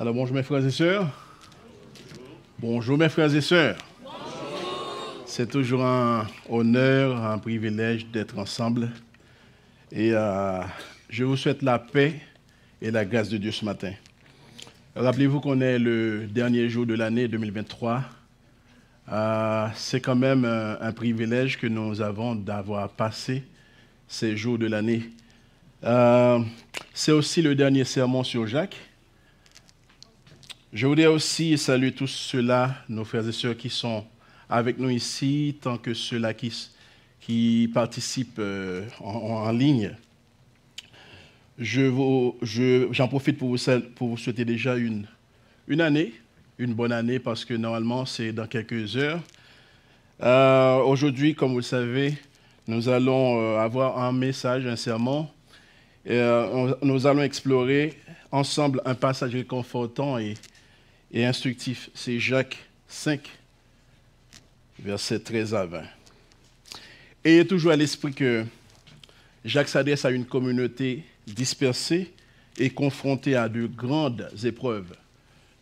Alors bonjour mes frères et sœurs. Bonjour mes frères et sœurs. C'est toujours un honneur, un privilège d'être ensemble. Et euh, je vous souhaite la paix et la grâce de Dieu ce matin. Rappelez-vous qu'on est le dernier jour de l'année 2023. Euh, c'est quand même un, un, privilège que nous avons d'avoir passé ces jours de l'année. Euh, c'est aussi le dernier sermon sur Jacques. Je voudrais aussi saluer tous ceux-là, nos frères et sœurs qui sont avec nous ici, tant que ceux-là qui, participent euh, en, ligne. J'en profite pour vous, souhaiter déjà une, année, une bonne année, parce que normalement c'est dans quelques heures. Euh, aujourd'hui, comme vous le savez, nous allons euh, avoir un message, un euh, nous allons explorer ensemble un passage réconfortant et, et instructif. C'est Jacques 5, versets 13 à 20. Et toujours à l'esprit que Jacques s'adresse à une communauté dispersée et confrontée à de grandes épreuves.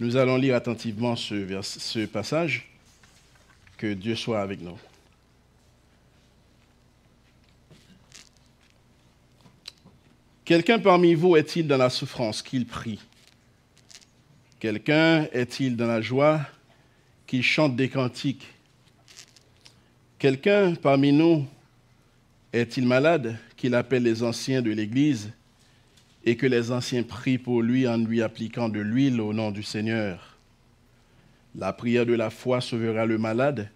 Nous allons lire attentivement ce passage. Que Dieu soit avec nous. Quelqu'un parmi vous est-il dans la souffrance qu'il prie? Quelqu'un est-il dans la joie qu'il chante des cantiques? Quelqu'un parmi nous est-il malade qu'il appelle les anciens de l'Église et que les anciens prient pour lui en lui appliquant de l'huile au nom du Seigneur? La prière de la foi sauvera le malade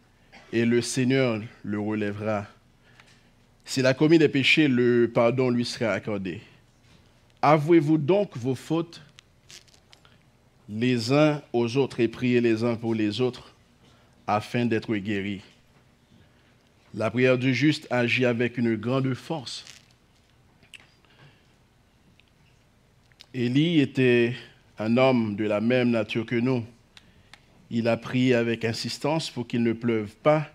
et le Seigneur le relèvera. S'il a commis des péchés, le pardon lui sera accordé. Avouez-vous donc vos fautes les uns aux autres et priez les uns pour les autres afin d'être guéris. La prière du juste agit avec une grande force. Élie était un homme de la même nature que nous. Il a prié avec insistance pour qu'il ne pleuve pas,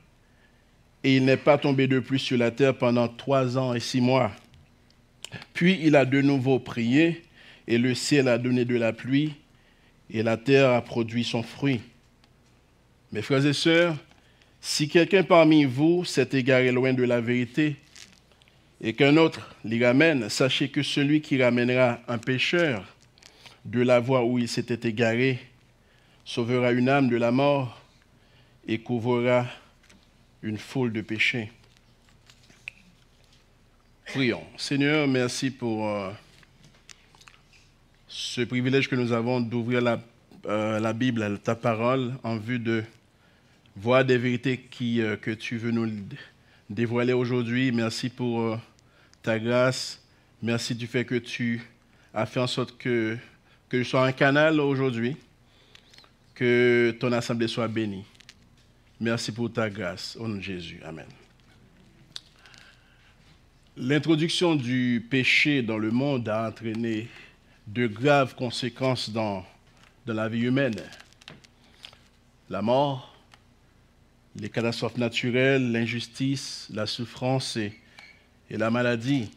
et il n'est pas tombé de pluie sur la terre pendant trois ans et six mois. Puis il a de nouveau prié, et le ciel a donné de la pluie, et la terre a produit son fruit. Mes frères et sœurs, si quelqu'un parmi vous s'est égaré loin de la vérité, et qu'un autre l'y ramène, sachez que celui qui ramènera un pécheur de la voie où il s'était égaré sauvera une âme de la mort et couvrira une foule de péchés. Prions. Seigneur, merci pour euh, ce privilège que nous avons d'ouvrir la, euh, la, Bible, ta parole, en vue de voir des vérités qui, euh, que tu veux nous dévoiler aujourd'hui. Merci pour euh, ta grâce. Merci du fait que tu as fait en sorte que, que je sois un canal aujourd'hui, que ton assemblée soit bénie. Merci pour ta grâce. Au nom de Jésus. Amen. L'introduction du péché dans le monde a entraîné de graves conséquences dans, la vie humaine. La mort, les catastrophes naturelles, l'injustice, la souffrance et, et, la maladie.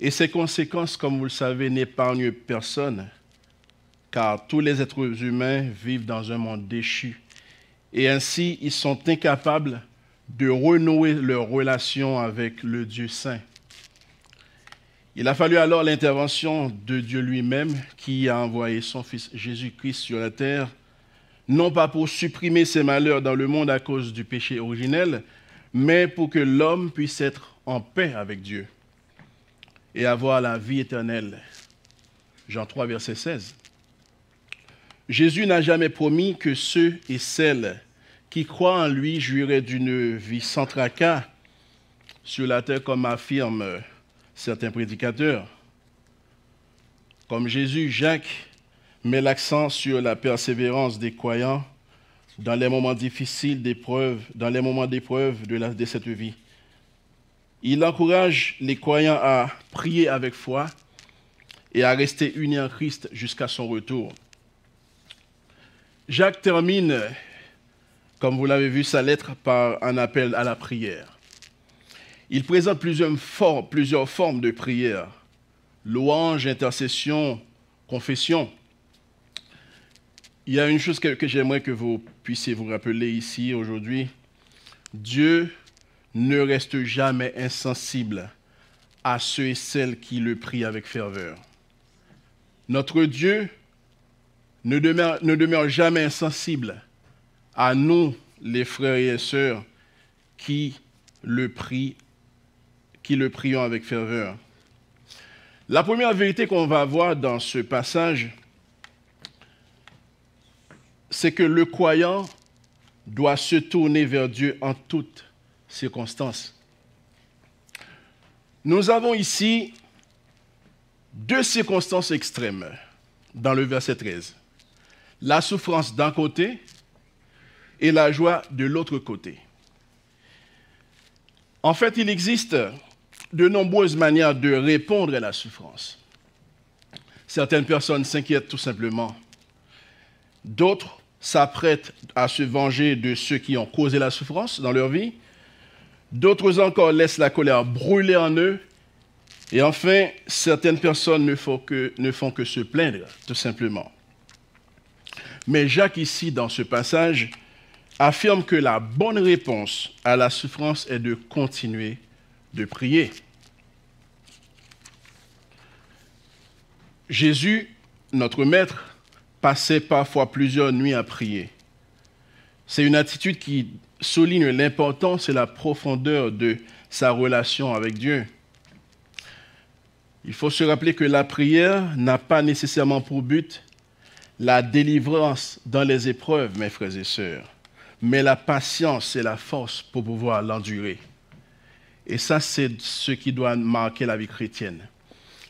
Et ces conséquences, comme vous le savez, n'épargnent personne, car tous les êtres humains vivent dans un monde déchu. Et ainsi, ils sont incapables de renouer leur relation avec le Dieu saint. Il a fallu alors l'intervention de Dieu lui-même qui a envoyé son Fils Jésus-Christ sur la terre, non pas pour supprimer ses malheurs dans le monde à cause du péché originel, mais pour que l'homme puisse être en paix avec Dieu et avoir la vie éternelle. Jean 3, verset 16. Jésus n'a jamais promis que ceux et celles qui croient en lui jouiraient d'une vie sans tracas sur la terre, comme affirment certains prédicateurs. Comme Jésus, Jacques met l'accent sur la persévérance des croyants dans les moments difficiles d'épreuve, dans les moments d'épreuve de, cette vie. Il encourage les croyants à prier avec foi et à rester unis en Christ jusqu'à son retour. Jacques termine comme vous l'avez vu, sa lettre par un appel à la prière. Il présente plusieurs formes, de prière. Louange, intercession, confession. il y a une chose que, j'aimerais que vous puissiez vous rappeler ici aujourd'hui. Dieu ne reste jamais insensible à ceux et celles qui le prient avec ferveur. Notre Dieu ne demeure, ne demeure jamais insensible à nous, les frères et sœurs, qui le prient, qui le prions avec ferveur. La première vérité qu'on va voir dans ce passage, c'est que le croyant doit se tourner vers Dieu en toutes circonstances. Nous avons ici deux circonstances extrêmes dans le verset 13. La souffrance d'un côté et la joie de l'autre côté. En fait, il existe de nombreuses manières de répondre à la souffrance. Certaines personnes s'inquiètent tout simplement. D'autres s'apprêtent à se venger de ceux qui ont causé la souffrance dans leur vie. D'autres encore laissent la colère brûler en eux. Et enfin, certaines personnes ne font que, se plaindre, tout simplement. Mais Jacques, ici, dans ce passage, affirme que la bonne réponse à la souffrance est de continuer de prier. Jésus, notre Maître, passait parfois plusieurs nuits à prier. C'est une attitude qui souligne l'importance et la profondeur de sa relation avec Dieu. Il faut se rappeler que la prière n'a pas nécessairement pour but la délivrance dans les épreuves, mes frères et sœurs, mais la patience et la force pour pouvoir l'endurer. Et ça, c'est ce qui doit marquer la vie chrétienne.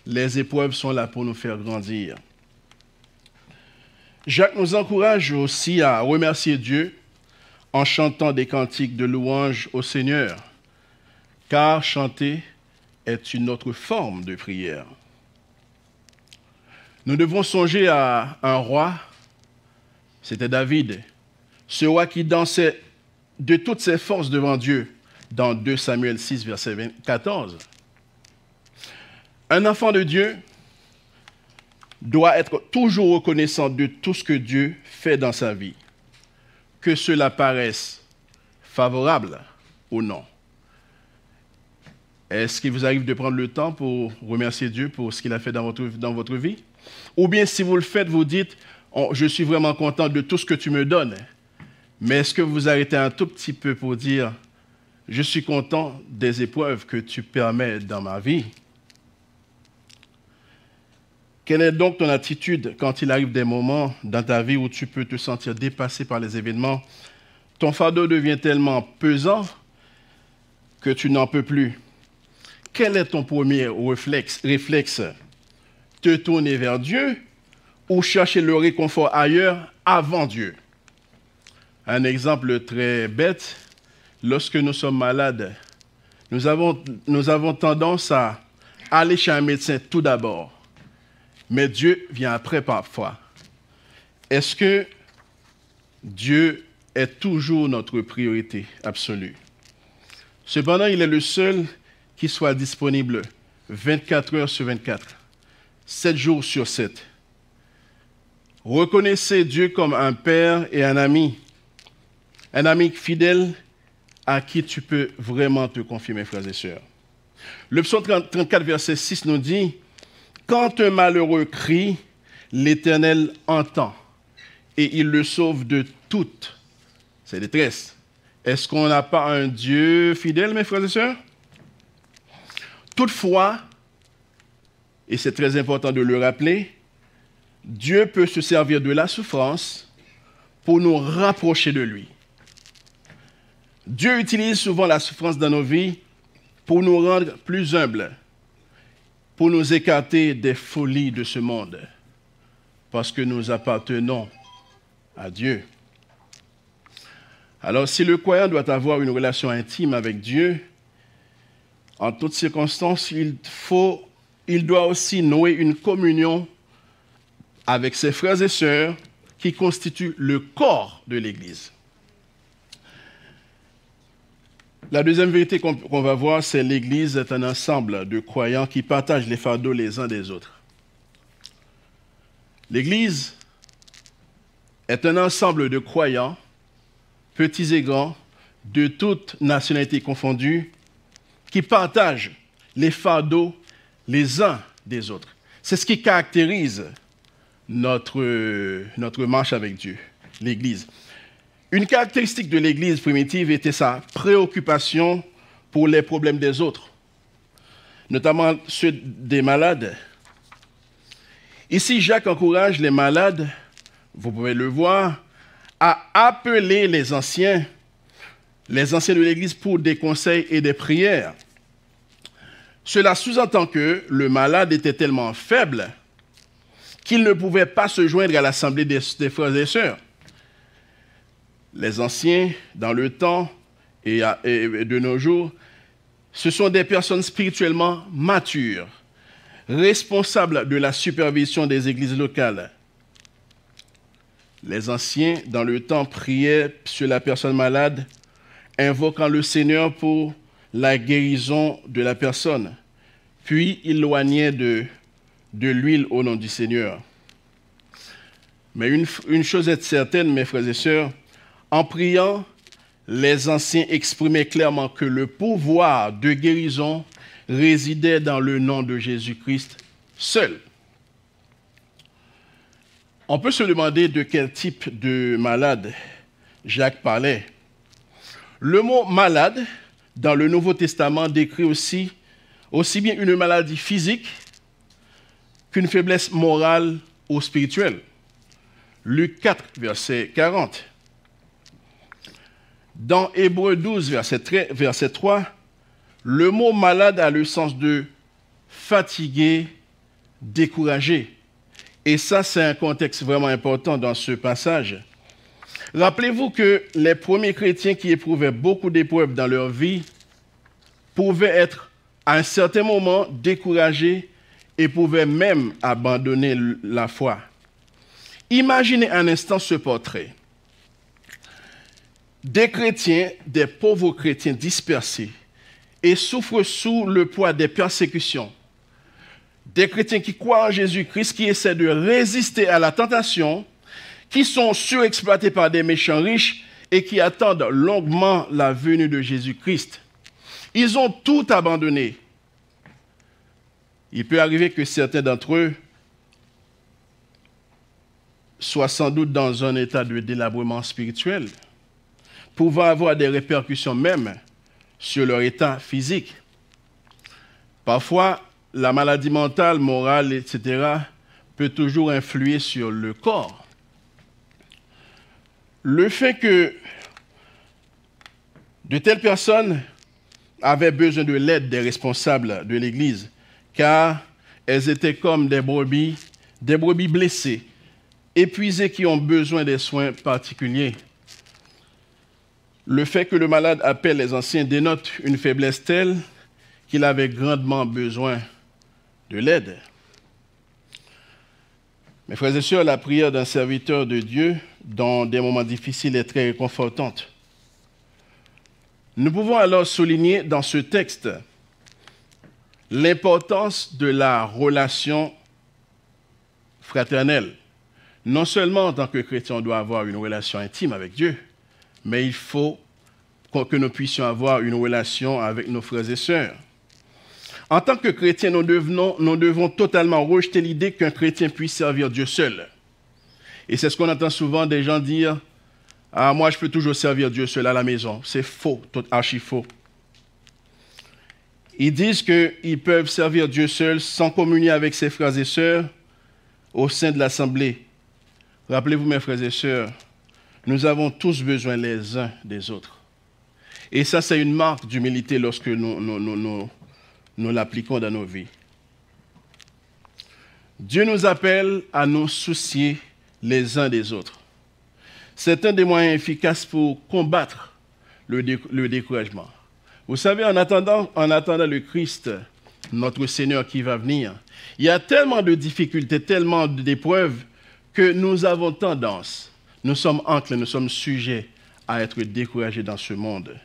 Les épreuves sont là pour nous faire grandir. Jacques nous encourage aussi à remercier Dieu en chantant des cantiques de louange au Seigneur, car chanter est une autre forme de prière. Nous devons songer à un roi, c'était David, ce roi qui dansait de toutes ses forces devant Dieu dans 2 Samuel 6, verset 14. Un enfant de Dieu doit être toujours reconnaissant de tout ce que Dieu fait dans sa vie, que cela paraisse favorable ou non. Est-ce qu'il vous arrive de prendre le temps pour remercier Dieu pour ce qu'il a fait dans votre, vie? Ou bien si vous le faites, vous dites, oh, je suis vraiment content de tout ce que tu me donnes. Mais est-ce que vous arrêtez un tout petit peu pour dire, je suis content des épreuves que tu permets dans ma vie. Quelle est donc ton attitude quand il arrive des moments dans ta vie où tu peux te sentir dépassé par les événements? Ton fardeau devient tellement pesant que tu n'en peux plus. Quel est ton premier réflexe, réflexe? Te tourner vers Dieu ou chercher le réconfort ailleurs avant Dieu? Un exemple très bête, lorsque nous sommes malades, nous avons, nous avons tendance à aller chez un médecin tout d'abord, mais Dieu vient après parfois. Est-ce que Dieu est toujours notre priorité absolue? Cependant, il est le seul qui soit disponible 24 heures sur 24, 7 jours sur 7. Reconnaissez Dieu comme un père et un ami un ami fidèle à qui tu peux vraiment te confier, mes frères et sœurs. Le psaume 34, verset 6 nous dit, Quand un malheureux crie, l'Éternel entend et il le sauve de toutes ses détresses. Est-ce qu'on n'a pas un Dieu fidèle, mes frères et sœurs? Toutefois, et c'est très important de le rappeler, Dieu peut se servir de la souffrance pour nous rapprocher de lui. Dieu utilise souvent la souffrance dans nos vies pour nous rendre plus humbles, pour nous écarter des folies de ce monde, parce que nous appartenons à Dieu. Alors si le croyant doit avoir une relation intime avec Dieu, en toutes circonstances, il, doit aussi nouer une communion avec ses frères et sœurs qui constituent le corps de l'Église. La deuxième vérité qu'on va voir, c'est l'Église est un ensemble de croyants qui partagent les fardeaux les uns des autres. L'Église est un ensemble de croyants, petits et grands, de toutes nationalités confondues, qui partagent les fardeaux les uns des autres. C'est ce qui caractérise notre, notre marche avec Dieu, l'Église. Une caractéristique de l'Église primitive était sa préoccupation pour les problèmes des autres, notamment ceux des malades. Ici, Jacques encourage les malades, vous pouvez le voir, à appeler les anciens, les anciens de l'Église pour des conseils et des prières. Cela sous-entend que le malade était tellement faible qu'il ne pouvait pas se joindre à l'assemblée des, frères et sœurs. Les anciens, dans le temps et, de nos jours, ce sont des personnes spirituellement matures, responsables de la supervision des églises locales. Les anciens, dans le temps, priaient sur la personne malade, invoquant le Seigneur pour la guérison de la personne, puis ils loignaient de, l'huile au nom du Seigneur. Mais une, une chose est certaine, mes frères et sœurs, en priant, les anciens exprimaient clairement que le pouvoir de guérison résidait dans le nom de Jésus-Christ seul. On peut se demander de quel type de malade Jacques parlait. Le mot malade dans le Nouveau Testament décrit aussi, aussi bien une maladie physique qu'une faiblesse morale ou spirituelle. Luc 4, verset 40. Dans Hébreu 12, verset 3, le mot malade a le sens de fatigué, découragé. Et ça, c'est un contexte vraiment important dans ce passage. Rappelez-vous que les premiers chrétiens qui éprouvaient beaucoup d'épreuves dans leur vie pouvaient être à un certain moment découragés et pouvaient même abandonner la foi. Imaginez un instant ce portrait. Des chrétiens, des pauvres chrétiens dispersés et souffrent sous le poids des persécutions. Des chrétiens qui croient en Jésus-Christ, qui essaient de résister à la tentation, qui sont surexploités par des méchants riches et qui attendent longuement la venue de Jésus-Christ. Ils ont tout abandonné. Il peut arriver que certains d'entre eux soient sans doute dans un état de délabrement spirituel, pouvant avoir des répercussions même sur leur état physique. Parfois, la maladie mentale, morale, etc., peut toujours influer sur le corps. Le fait que de telles personnes avaient besoin de l'aide des responsables de l'Église, car elles étaient comme des brebis, des brebis blessées, épuisées qui ont besoin des soins particuliers. Le fait que le malade appelle les anciens dénote une faiblesse telle qu'il avait grandement besoin de l'aide. Mes frères et sœurs, la prière d'un serviteur de Dieu dans des moments difficiles est très réconfortante. Nous pouvons alors souligner dans ce texte l'importance de la relation fraternelle. Non seulement en tant que chrétien, on doit avoir une relation intime avec Dieu, mais il faut que nous puissions avoir une relation avec nos frères et sœurs. En tant que chrétiens, nous, devons totalement rejeter l'idée qu'un chrétien puisse servir Dieu seul. Et c'est ce qu'on entend souvent des gens dire Ah, moi, je peux toujours servir Dieu seul à la maison. C'est faux, tout archi faux. Ils disent qu'ils peuvent servir Dieu seul sans communier avec ses frères et sœurs au sein de l'assemblée. Rappelez-vous, mes frères et sœurs, nous avons tous besoin les uns des autres. Et ça, c'est une marque d'humilité lorsque nous, l'appliquons dans nos vies. Dieu nous appelle à nous soucier les uns des autres. C'est un des moyens efficaces pour combattre le, découragement. Vous savez, en attendant le Christ, notre Seigneur qui va venir, il y a tellement de difficultés, tellement d'épreuves que nous avons tendance, nous sommes enclins, nous sommes sujets à être découragés dans ce monde.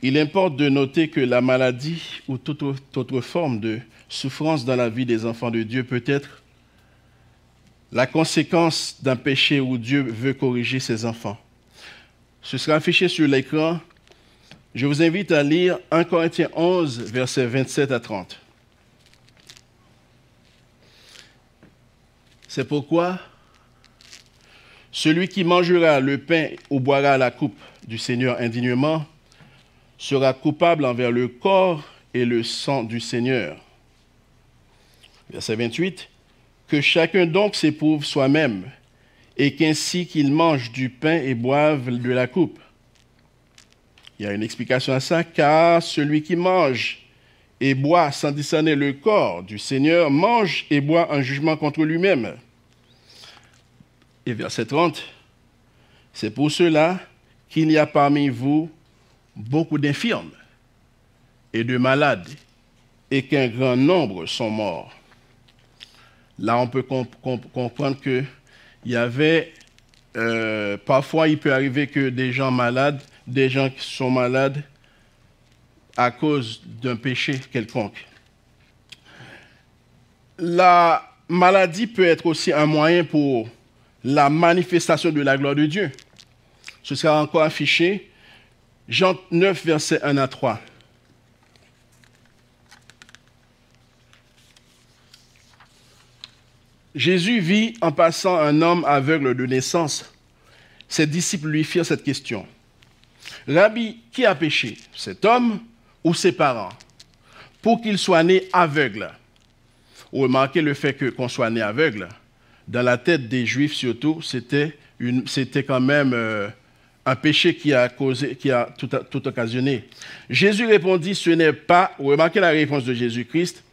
Il importe de noter que la maladie ou toute autre forme de souffrance dans la vie des enfants de Dieu peut être la conséquence d'un péché où Dieu veut corriger ses enfants. Ce sera affiché sur l'écran. Je vous invite à lire 1 Corinthiens 11, versets 27 à 30. C'est pourquoi celui qui mangera le pain ou boira la coupe du Seigneur indignement sera coupable envers le corps et le sang du Seigneur. Verset 28. Que chacun donc s'éprouve soi-même, et qu'ainsi qu'il mange du pain et boive de la coupe. Il y a une explication à ça, car celui qui mange et boit sans discerner le corps du Seigneur mange et boit un jugement contre lui-même. Et verset 30, c'est pour cela qu'il y a parmi vous beaucoup d'infirmes et de malades, et qu'un grand nombre sont morts. Là, on peut comprendre qu'il y avait, euh, parfois il peut arriver que des gens malades, des gens qui sont malades à cause d'un péché quelconque. La maladie peut être aussi un moyen pour la manifestation de la gloire de Dieu. Ce sera encore affiché. Jean 9, verset 1 à 3. Jésus vit en passant un homme aveugle de naissance. Ses disciples lui firent cette question. Rabbi, qui a péché, cet homme ou ses parents, pour qu'il soit né aveugle remarquez le fait qu'on soit né aveugle dans la tête des Juifs surtout, c'était, quand même euh, un péché qui a, causé, qui a tout, tout, occasionné. Jésus répondit, ce n'est pas, remarquez la réponse de Jésus-Christ,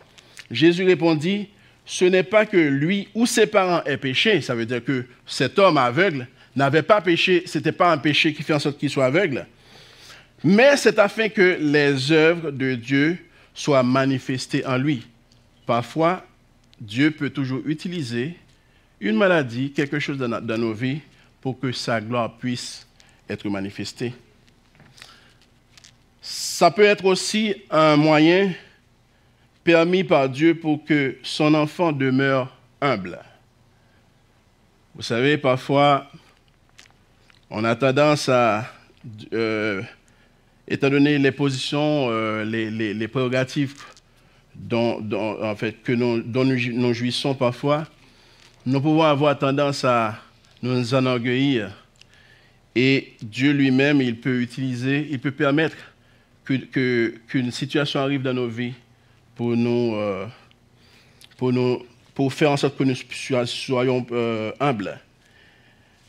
Jésus répondit, ce n'est pas que lui ou ses parents aient péché, ça veut dire que cet homme aveugle n'avait pas péché, ce n'était pas un péché qui fait en sorte qu'il soit aveugle, mais c'est afin que les œuvres de Dieu soient manifestées en lui. Parfois, Dieu peut toujours utiliser une maladie, quelque chose dans, nos vies pour que sa gloire puisse être manifestée. Ça peut être aussi un moyen permis par Dieu pour que son enfant demeure humble. Vous savez, parfois, on a tendance à, euh, étant donné les positions, euh, les, prérogatives dont, nous jouissons parfois, nous pouvons avoir tendance à nous enorgueillir. Et Dieu lui-même, il peut utiliser, il peut permettre qu'une situation arrive dans nos vies pour nous, euh, pour nous, pour faire en sorte que nous soyons euh, humbles.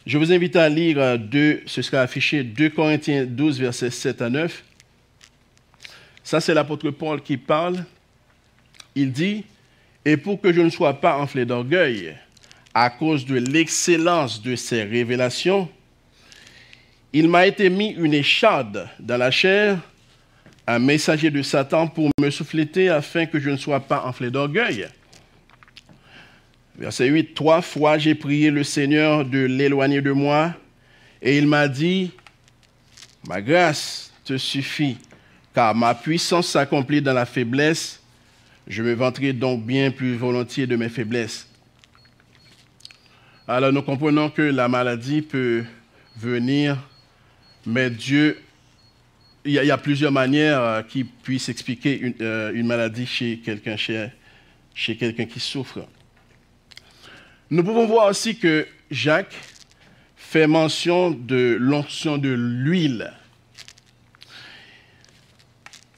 Je vous invite à lire deux, ce sera affiché 2 Corinthiens 12, versets 7 à 9. Ça, c'est l'apôtre Paul qui parle. Il dit, et pour que je ne sois pas enflé d'orgueil, à cause de l'excellence de ses révélations, il m'a été mis une écharde dans la chair, un messager de Satan pour me souffléter afin que je ne sois pas enflé d'orgueil. Verset 8, Trois fois j'ai prié le Seigneur de l'éloigner de moi, et il m'a dit, Ma grâce te suffit, car ma puissance s'accomplit dans la faiblesse. Je me vanterai donc bien plus volontiers de mes faiblesses alors nous comprenons que la maladie peut venir, mais Dieu, il y a, plusieurs manières euh, qui puissent expliquer une, euh, maladie chez quelqu'un chez, quelqu'un qui souffre. Nous pouvons voir aussi que Jacques fait mention de l'onction de l'huile.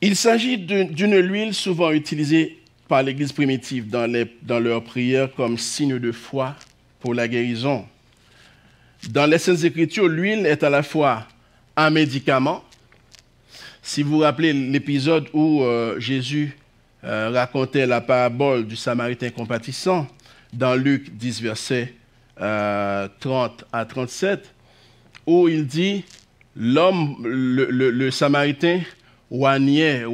Il s'agit d'une huile souvent utilisée par l'Église primitive dans leurs prières comme signe de foi pour la guérison. Dans les Saintes Écritures, l'huile est à la fois un médicament. Si vous vous rappelez l'épisode où euh, Jésus euh, racontait la parabole du Samaritain compatissant, dans Luc 10, verset 30 euh, à 37, où il dit, l'homme, le, Samaritain, oignait,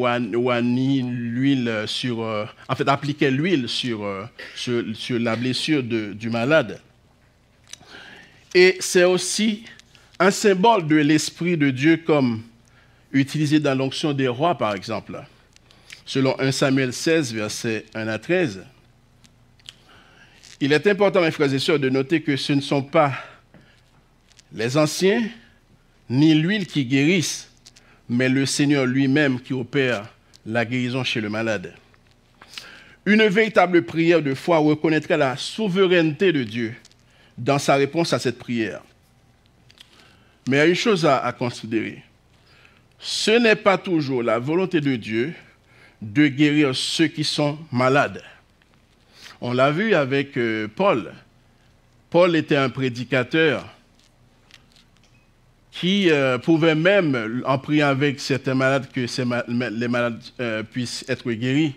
l'huile sur, en fait, appliquait l'huile sur, sur, la blessure du malade. Et c'est aussi un symbole de l'Esprit de Dieu comme utilisé dans l'onction des rois, par exemple. Selon 1 Samuel 16, verset 1 à 13, Il est important, mes frères et sœurs, de noter que ce ne sont pas les anciens ni l'huile qui guérissent, mais le Seigneur lui-même qui opère la guérison chez le malade. Une véritable prière de foi reconnaîtrait la souveraineté de Dieu dans sa réponse à cette prière. Mais il y a une chose à, considérer. Ce n'est pas toujours la volonté de Dieu de guérir ceux qui sont malades. On l'a vu avec euh, Paul. Paul était un prédicateur qui euh, pouvait même, en priant avec certains malades, que les malades euh, puissent être guéris.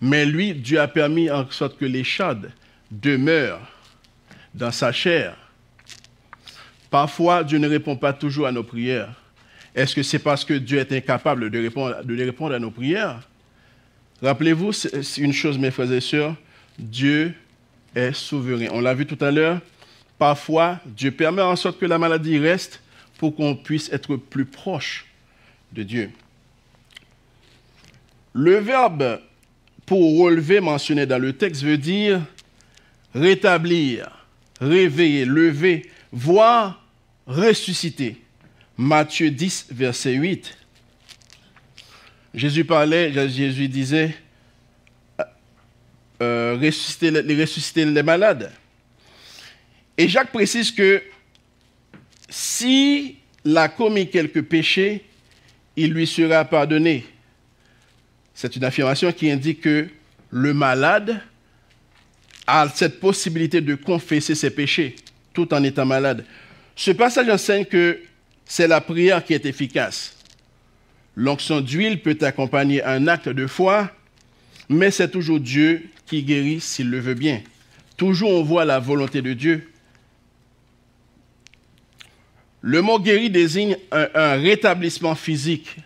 Mais lui, Dieu a permis en sorte que les chades demeurent dans sa chair. Parfois, Dieu ne répond pas toujours à nos prières. Est-ce que c'est parce que Dieu est incapable de, répondre, de répondre à nos prières? Rappelez-vous une chose, mes frères et sœurs, Dieu est souverain. On l'a vu tout à l'heure, parfois Dieu permet en sorte que la maladie reste pour qu'on puisse être plus proche de Dieu. Le verbe pour relever mentionné dans le texte veut dire rétablir, réveiller, lever, voir, ressusciter. Matthieu 10, verset 8. Jésus parlait, Jésus disait, euh, ressusciter, ressusciter les malades. Et Jacques précise que si a commis quelques péchés, il lui sera pardonné. C'est une affirmation qui indique que le malade a cette possibilité de confesser ses péchés tout en étant malade. Ce passage enseigne que c'est la prière qui est efficace. L'onction d'huile peut accompagner un acte de foi, mais c'est toujours Dieu qui guérit s'il le veut bien. Toujours on voit la volonté de Dieu. Le mot guéri désigne un, rétablissement physique,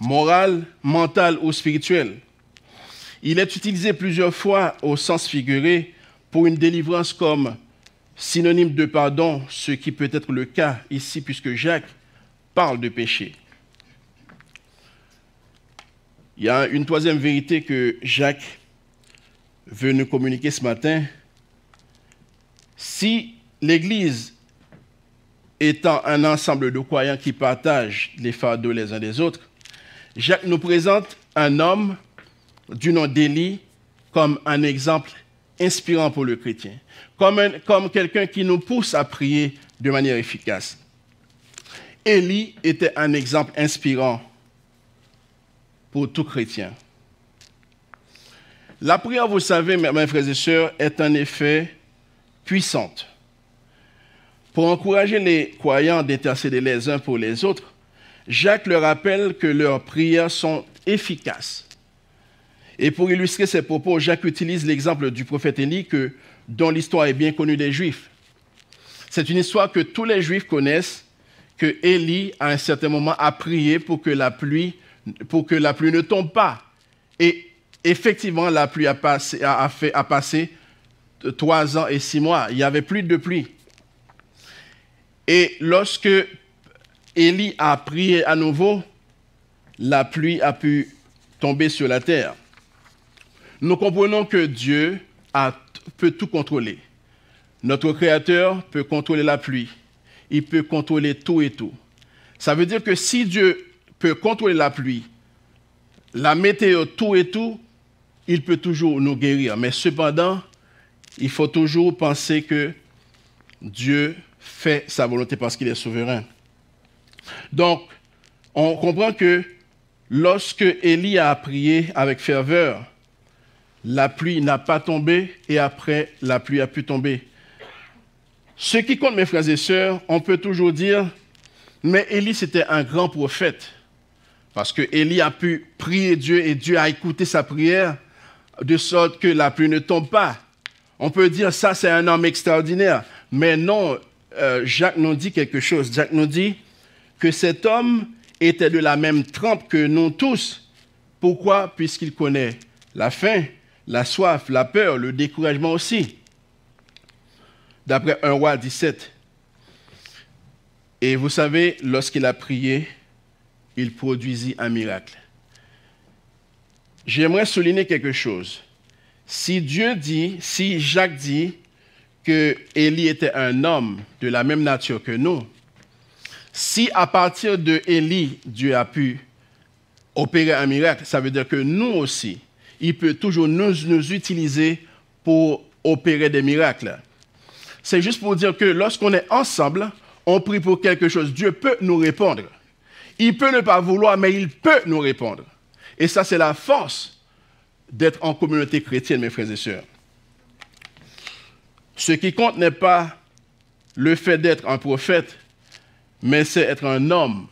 moral, mental ou spirituel. Il est utilisé plusieurs fois au sens figuré pour une délivrance comme synonyme de pardon, ce qui peut être le cas ici puisque Jacques parle de péché. Il y a une troisième vérité que Jacques veut nous communiquer ce matin. Si l'Église étant un ensemble de croyants qui partagent les fardeaux les uns des autres, Jacques nous présente un homme du nom d'Élie comme un exemple inspirant pour le chrétien, comme, quelqu'un qui nous pousse à prier de manière efficace. Élie était un exemple inspirant pour tout chrétien. La prière, vous savez, mes frères et sœurs, est en effet puissante. Pour encourager les croyants d'intercéder les uns pour les autres, Jacques leur rappelle que leurs prières sont efficaces. Et pour illustrer ses propos, Jacques utilise l'exemple du prophète Élie, dont l'histoire est bien connue des Juifs. C'est une histoire que tous les Juifs connaissent, que Élie, à un certain moment, a prié pour que la pluie, pour que la pluie ne tombe pas. Et effectivement, la pluie a, passé, a, fait, a passé trois ans et six mois. Il n'y avait plus de pluie. Et lorsque Élie a prié à nouveau, la pluie a pu tomber sur la terre nous comprenons que Dieu peut tout contrôler. Notre Créateur peut contrôler la pluie. Il peut contrôler tout et tout. Ça veut dire que si Dieu peut contrôler la pluie, la météo, tout et tout, il peut toujours nous guérir. Mais cependant, il faut toujours penser que Dieu fait sa volonté parce qu'il est souverain. Donc, on comprend que lorsque Élie a prié avec ferveur, la pluie n'a pas tombé et après, la pluie a pu tomber. Ce qui compte, mes frères et sœurs, on peut toujours dire, mais Élie, c'était un grand prophète. Parce que Élie a pu prier Dieu et Dieu a écouté sa prière de sorte que la pluie ne tombe pas. On peut dire, ça, c'est un homme extraordinaire. Mais non, euh, Jacques nous dit quelque chose. Jacques nous dit que cet homme était de la même trempe que nous tous. Pourquoi? Puisqu'il connaît la faim, la soif, la peur, le découragement aussi. D'après 1 roi 17. Et vous savez, lorsqu'il a prié, il produisit un miracle. J'aimerais souligner quelque chose. Si Dieu dit, si Jacques dit que Élie était un homme de la même nature que nous, si à partir de Élie, Dieu a pu opérer un miracle, ça veut dire que nous aussi, il peut toujours nous, nous utiliser pour opérer des miracles. C'est juste pour dire que lorsqu'on est ensemble, on prie pour quelque chose, Dieu peut nous répondre. Il peut ne pas vouloir, mais il peut nous répondre. Et ça, c'est la force d'être en communauté chrétienne, mes frères et sœurs. Ce qui compte n'est pas le fait d'être un prophète, mais c'est être un homme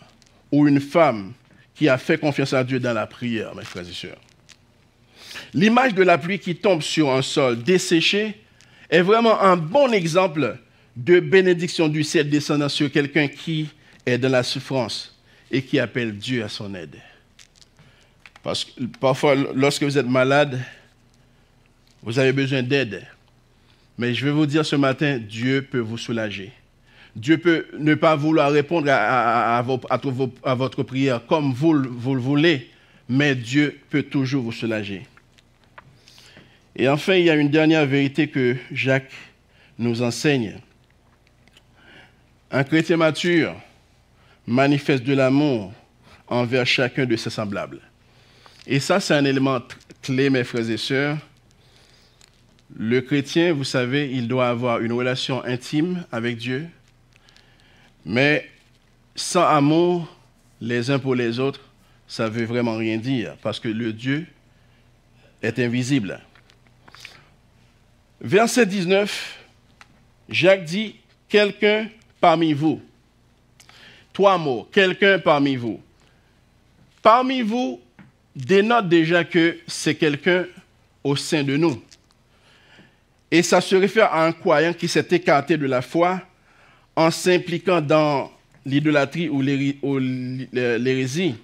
ou une femme qui a fait confiance à Dieu dans la prière, mes frères et sœurs. L'image de la pluie qui tombe sur un sol desséché est vraiment un bon exemple de bénédiction du ciel descendant sur quelqu'un qui est dans la souffrance et qui appelle Dieu à son aide. Parce que parfois, lorsque vous êtes malade, vous avez besoin d'aide. Mais je vais vous dire ce matin, Dieu peut vous soulager. Dieu peut ne pas vouloir répondre à, votre prière comme vous, vous le voulez, mais Dieu peut toujours vous soulager. Et enfin, il y a une dernière vérité que Jacques nous enseigne. Un chrétien mature manifeste de l'amour envers chacun de ses semblables. Et ça, c'est un élément clé, mes frères et sœurs. Le chrétien, vous savez, il doit avoir une relation intime avec Dieu, mais sans amour les uns pour les autres, ça ne veut vraiment rien dire, parce que le Dieu est invisible. Verset 19, Jacques dit, quelqu'un parmi vous. Trois mots, quelqu'un parmi vous. Parmi vous dénote déjà que c'est quelqu'un au sein de nous. Et ça se réfère à un croyant qui s'est écarté de la foi en s'impliquant dans l'idolâtrie ou l'hérésie.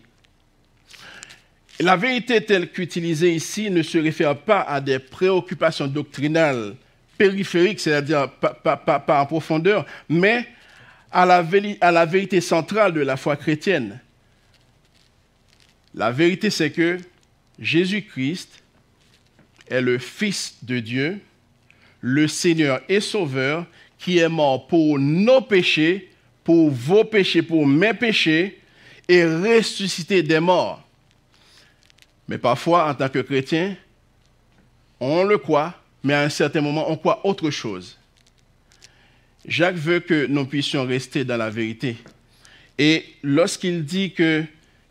La vérité telle qu'utilisée ici ne se réfère pas à des préoccupations doctrinales périphériques, c'est-à-dire pas, en profondeur, mais à la, à la vérité centrale de la foi chrétienne. La vérité, c'est que Jésus-Christ est le Fils de Dieu, le Seigneur et Sauveur, qui est mort pour nos péchés, pour vos péchés, pour mes péchés, et ressuscité des morts. Mais parfois, en tant que chrétien, on le croit, mais à un certain moment, on croit autre chose. Jacques veut que nous puissions rester dans la vérité. Et lorsqu'il dit que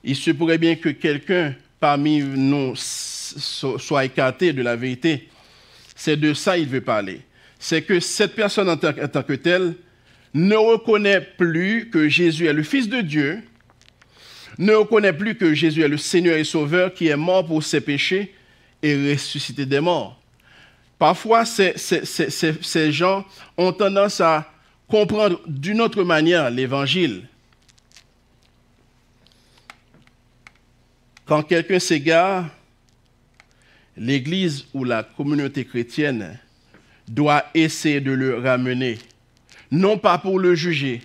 il se pourrait bien que quelqu'un parmi nous soit écarté de la vérité, c'est de ça qu'il veut parler. C'est que cette personne en tant que telle ne reconnaît plus que Jésus est le Fils de Dieu, ne reconnaît plus que Jésus est le Seigneur et Sauveur qui est mort pour ses péchés et ressuscité des morts. Parfois, ces, ces gens ont tendance à comprendre d'une autre manière l'Évangile. Quand quelqu'un s'égare, l'Église ou la communauté chrétienne doit essayer de le ramener, non pas pour le juger,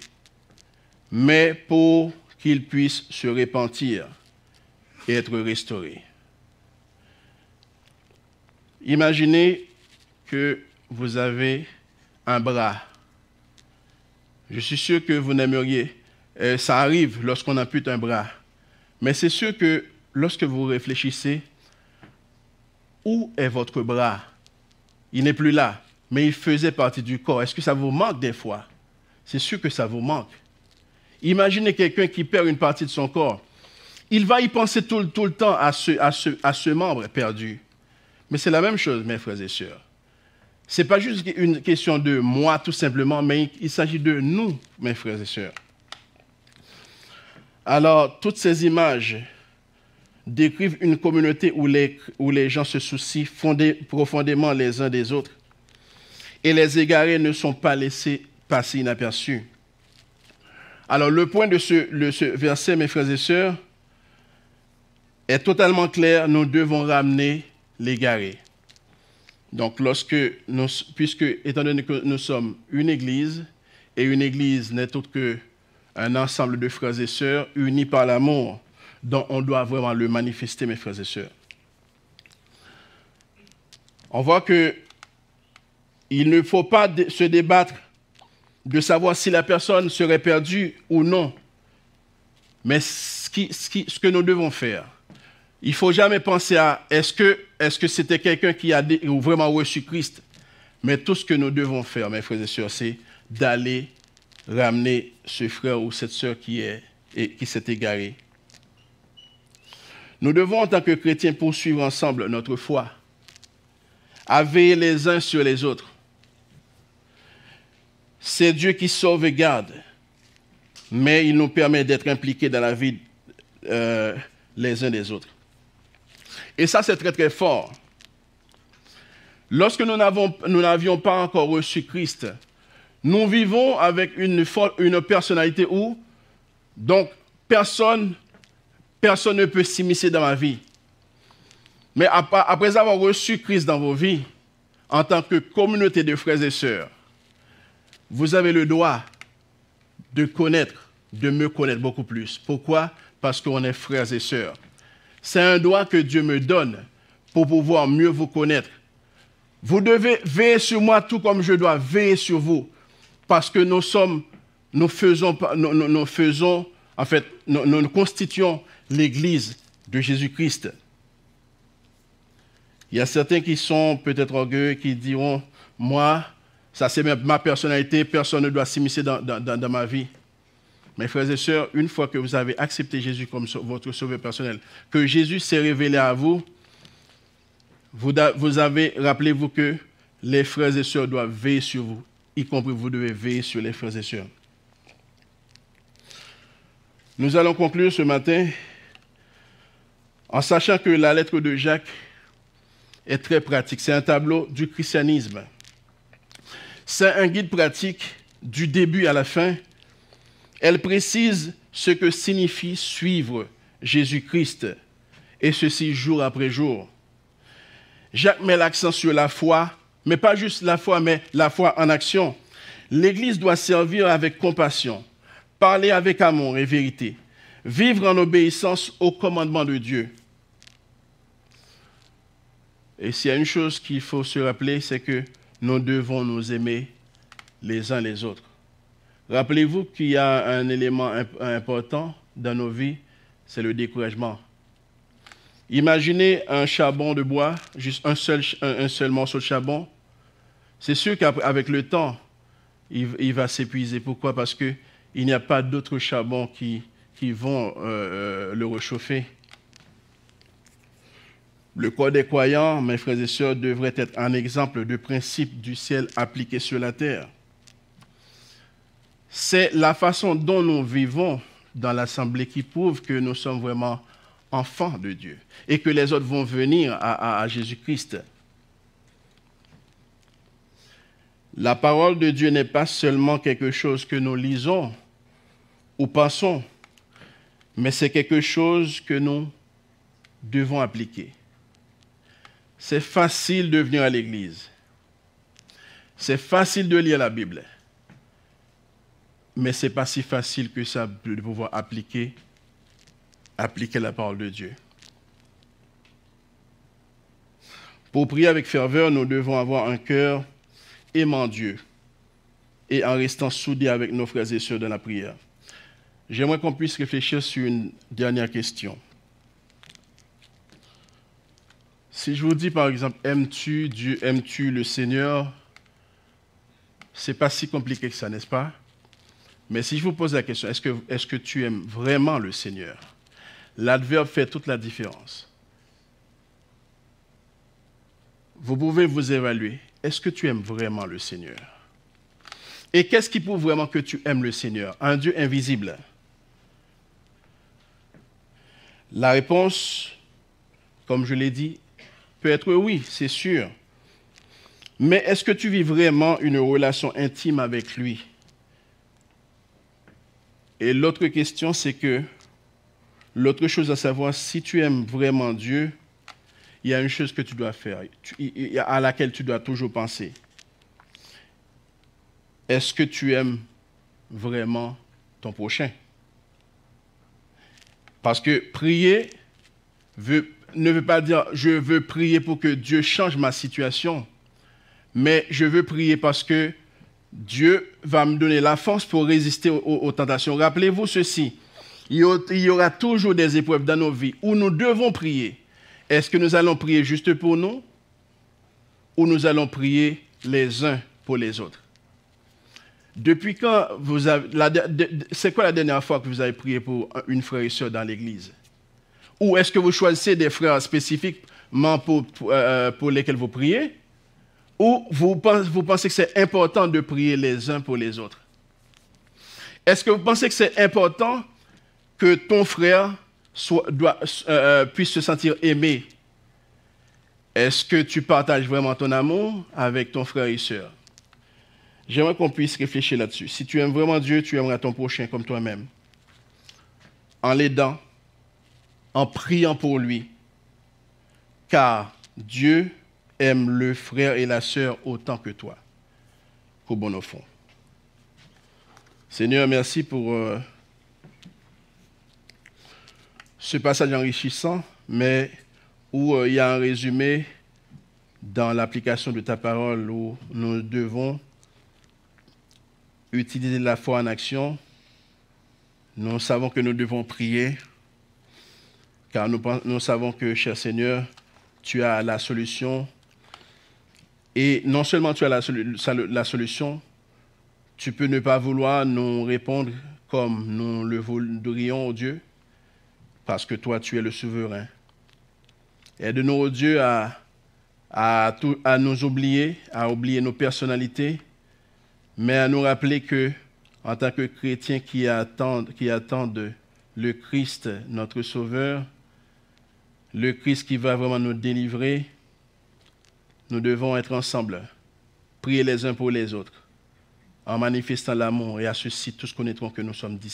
mais pour qu'il puisse se repentir et être restauré. Imaginez que vous avez un bras. Je suis sûr que vous n'aimeriez, euh, ça arrive lorsqu'on ampute un bras, mais c'est sûr que lorsque vous réfléchissez, où est votre bras? Il n'est plus là, mais il faisait partie du corps. Est-ce que ça vous manque des fois? C'est sûr que ça vous manque. Imaginez quelqu'un qui perd une partie de son corps. Il va y penser tout, le temps à ce, à, ce membre perdu. Mais c'est la même chose, mes frères et sœurs. Ce n'est pas juste une question de moi tout simplement, mais il s'agit de nous, mes frères et sœurs. Alors, toutes ces images décrivent une communauté où les, où les gens se soucient profondément les uns des autres. Et les égarés ne sont pas laissés passer inaperçus. Alors le point de ce, de ce verset, mes frères et sœurs, est totalement clair. Nous devons ramener l'égaré. Donc lorsque nous, puisque étant donné que nous sommes une église, et une église n'est autre qu'un ensemble de frères et sœurs unis par l'amour, dont on doit vraiment le manifester, mes frères et sœurs. on voit que il ne faut pas se débattre de savoir si la personne serait perdue ou non. Mais ce, que nous devons faire, il ne faut jamais penser à est-ce que c'était quelqu'un qui a vraiment reçu Christ Mais tout ce que nous devons faire, mes frères et sœurs, c'est d'aller ramener ce frère ou cette sœur qui est qui s'est égaré. Nous devons, en tant que chrétiens, poursuivre ensemble notre foi, à veiller les uns sur les autres. C'est Dieu qui sauve et garde, mais il nous permet d'être impliqués dans la vie euh, les uns des autres. Et ça, c'est très très fort. Lorsque nous n'avions pas encore reçu Christ, nous vivons avec une, une personnalité où, donc, personne, personne ne peut s'immiscer dans ma vie. Mais après avoir reçu Christ dans vos vies, en tant que communauté de frères et sœurs, vous avez le droit de connaître, de me connaître beaucoup plus. Pourquoi? Parce qu'on est frères et sœurs. C'est un droit que Dieu me donne pour pouvoir mieux vous connaître. Vous devez veiller sur moi tout comme je dois veiller sur vous. Parce que nous sommes, nous faisons, nous, faisons en fait, nous, nous constituons l'Église de Jésus-Christ. Il y a certains qui sont peut-être orgueilleux, qui diront, moi, ça c'est ma personnalité, personne ne doit s'immiscer dans, ma vie. Mes frères et sœurs, une fois que vous avez accepté Jésus comme votre sauveur personnel, que Jésus s'est révélé à vous, vous, vous avez, rappelez-vous que les frères et sœurs doivent veiller sur vous, y compris vous devez veiller sur les frères et sœurs. Nous allons conclure ce matin en sachant que la lettre de Jacques est très pratique. C'est un tableau du christianisme. C'est un guide pratique du début à la fin elle précise ce que signifie suivre Jésus-Christ, et ceci jour après jour. Jacques met l'accent sur la foi, mais pas juste la foi, mais la foi en action. L'Église doit servir avec compassion, parler avec amour et vérité, vivre en obéissance au commandement de Dieu. Et s'il y a une chose qu'il faut se rappeler, c'est que nous devons nous aimer les uns les autres. Rappelez-vous qu'il y a un élément important dans nos vies, c'est le découragement. Imaginez un charbon de bois, juste un seul, un, seul morceau de charbon. C'est sûr qu'avec le temps, il, va s'épuiser. Pourquoi? Parce qu'il n'y a pas d'autres charbons qui, qui vont euh, euh, le réchauffer. Le corps des croyants, mes frères et sœurs, devrait être un exemple de principe du ciel appliqué sur la terre c'est la façon dont nous vivons dans l'Assemblée qui prouve que nous sommes vraiment enfants de Dieu et que les autres vont venir à, Jésus-Christ. La parole de Dieu n'est pas seulement quelque chose que nous lisons ou pensons, mais c'est quelque chose que nous devons appliquer. C'est facile de venir à l'église. C'est facile de lire la Bible mais ce n'est pas si facile que ça de pouvoir appliquer, appliquer la parole de Dieu. Pour prier avec ferveur, nous devons avoir un cœur aimant Dieu et en restant soudés avec nos frères et sœurs dans la prière. J'aimerais qu'on puisse réfléchir sur une dernière question. Si je vous dis par exemple, aimes-tu Dieu, aimes-tu le Seigneur, c'est pas si compliqué que ça, n'est-ce pas? Mais si je vous pose la question, est-ce que, que tu aimes vraiment le Seigneur? L'adverbe fait toute la différence. Vous pouvez vous évaluer. Est-ce que tu aimes vraiment le Seigneur? Et qu'est-ce qui prouve vraiment que tu aimes le Seigneur? Un Dieu invisible. La réponse, comme je l'ai dit, peut être oui, c'est sûr. Mais est-ce que tu vis vraiment une relation intime avec lui? Et l'autre question, c'est que l'autre chose à savoir, si tu aimes vraiment Dieu, il y a une chose que tu dois faire, à laquelle tu dois toujours penser. Est-ce que tu aimes vraiment ton prochain? Parce que prier ne veut pas dire je veux prier pour que Dieu change ma situation, mais je veux prier parce que Dieu va me donner la force pour résister aux, tentations. Rappelez-vous ceci, il y aura toujours des épreuves dans nos vies où nous devons prier. Est-ce que nous allons prier juste pour nous ou nous allons prier les uns pour les autres? Depuis quand vous avez... C'est quoi la dernière fois que vous avez prié pour une frère et soeur dans l'église? Ou est-ce que vous choisissez des frères spécifiquement pour, pour, euh, lesquels vous priez? Ou vous pensez, que c'est important de prier les uns pour les autres? Est-ce que vous pensez que c'est important que ton frère euh, euh, puisse se sentir aimé? Est-ce que tu partages vraiment ton amour avec ton frère et soeur J'aimerais qu'on puisse réfléchir là-dessus. Si tu aimes vraiment Dieu, tu aimeras ton prochain comme toi-même. En l'aidant, en priant pour lui. Car Dieu aime le frère et la sœur autant que toi, qu'au bon au fond. Seigneur, merci pour euh, ce passage enrichissant, mais où euh, il y a un résumé dans l'application de ta parole où nous devons utiliser la foi en action. Nous savons que nous devons prier, car nous, savons que, cher Seigneur, tu as la solution et non seulement tu as la, solution, tu peux ne pas vouloir nous répondre comme nous le voudrions, au Dieu, parce que toi, tu es le souverain. Aide-nous, oh Dieu, à nous oublier, à oublier nos personnalités, mais à nous rappeler que, en tant que chrétiens qui attendent, qui attendent le Christ, notre Sauveur, le Christ qui va vraiment nous délivrer, nous devons être ensemble, prier les uns pour les autres, en manifestant l'amour, et à ceci tous connaîtront que nous sommes disciples.